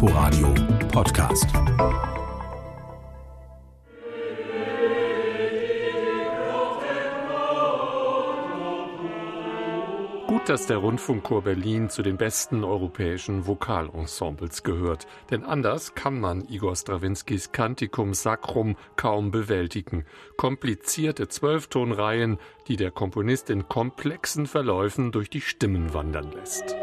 Inforadio Podcast. Gut, dass der Rundfunkchor Berlin zu den besten europäischen Vokalensembles gehört. Denn anders kann man Igor Strawinskys Canticum Sacrum kaum bewältigen. Komplizierte Zwölftonreihen, die der Komponist in komplexen Verläufen durch die Stimmen wandern lässt.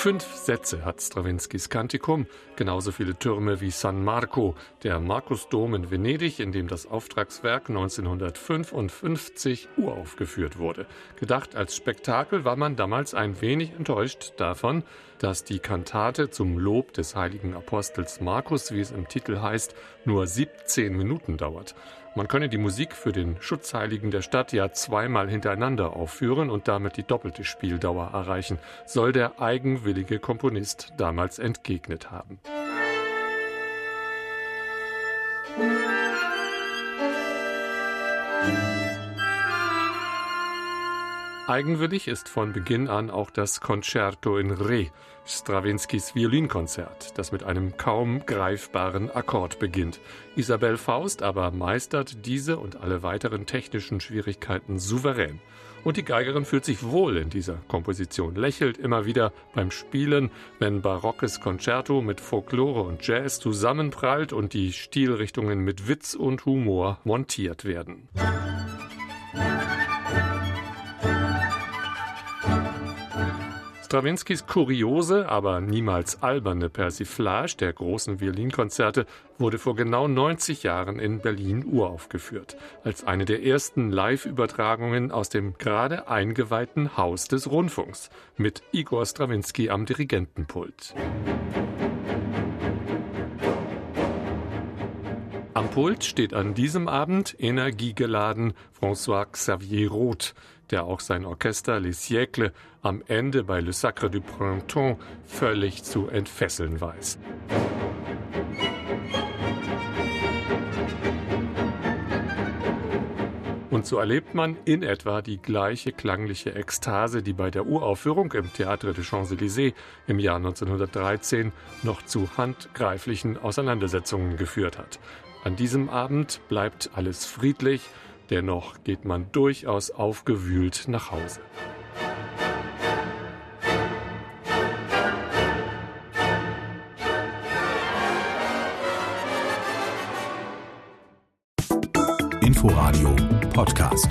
Fünf Sätze hat Strawinskys Kantikum, genauso viele Türme wie San Marco, der Markusdom in Venedig, in dem das Auftragswerk 1955 uraufgeführt wurde. Gedacht als Spektakel war man damals ein wenig enttäuscht davon, dass die Kantate zum Lob des heiligen Apostels Markus, wie es im Titel heißt, nur 17 Minuten dauert. Man könne die Musik für den Schutzheiligen der Stadt ja zweimal hintereinander aufführen und damit die doppelte Spieldauer erreichen, soll der eigenwillige Komponist damals entgegnet haben. Eigenwillig ist von Beginn an auch das Concerto in Re, Strawinskys Violinkonzert, das mit einem kaum greifbaren Akkord beginnt. Isabel Faust aber meistert diese und alle weiteren technischen Schwierigkeiten souverän. Und die Geigerin fühlt sich wohl in dieser Komposition, lächelt immer wieder beim Spielen, wenn barockes Concerto mit Folklore und Jazz zusammenprallt und die Stilrichtungen mit Witz und Humor montiert werden. Strawinskys kuriose, aber niemals alberne Persiflage der großen Violinkonzerte wurde vor genau 90 Jahren in Berlin uraufgeführt, als eine der ersten Live-Übertragungen aus dem gerade eingeweihten Haus des Rundfunks mit Igor Strawinski am Dirigentenpult. Am Pult steht an diesem Abend energiegeladen François Xavier Roth, der auch sein Orchester Les Siècles am Ende bei Le Sacre du Printemps völlig zu entfesseln weiß. Und so erlebt man in etwa die gleiche klangliche Ekstase, die bei der Uraufführung im Théâtre des Champs-Élysées im Jahr 1913 noch zu handgreiflichen Auseinandersetzungen geführt hat. An diesem Abend bleibt alles friedlich, dennoch geht man durchaus aufgewühlt nach Hause. Inforadio Podcast.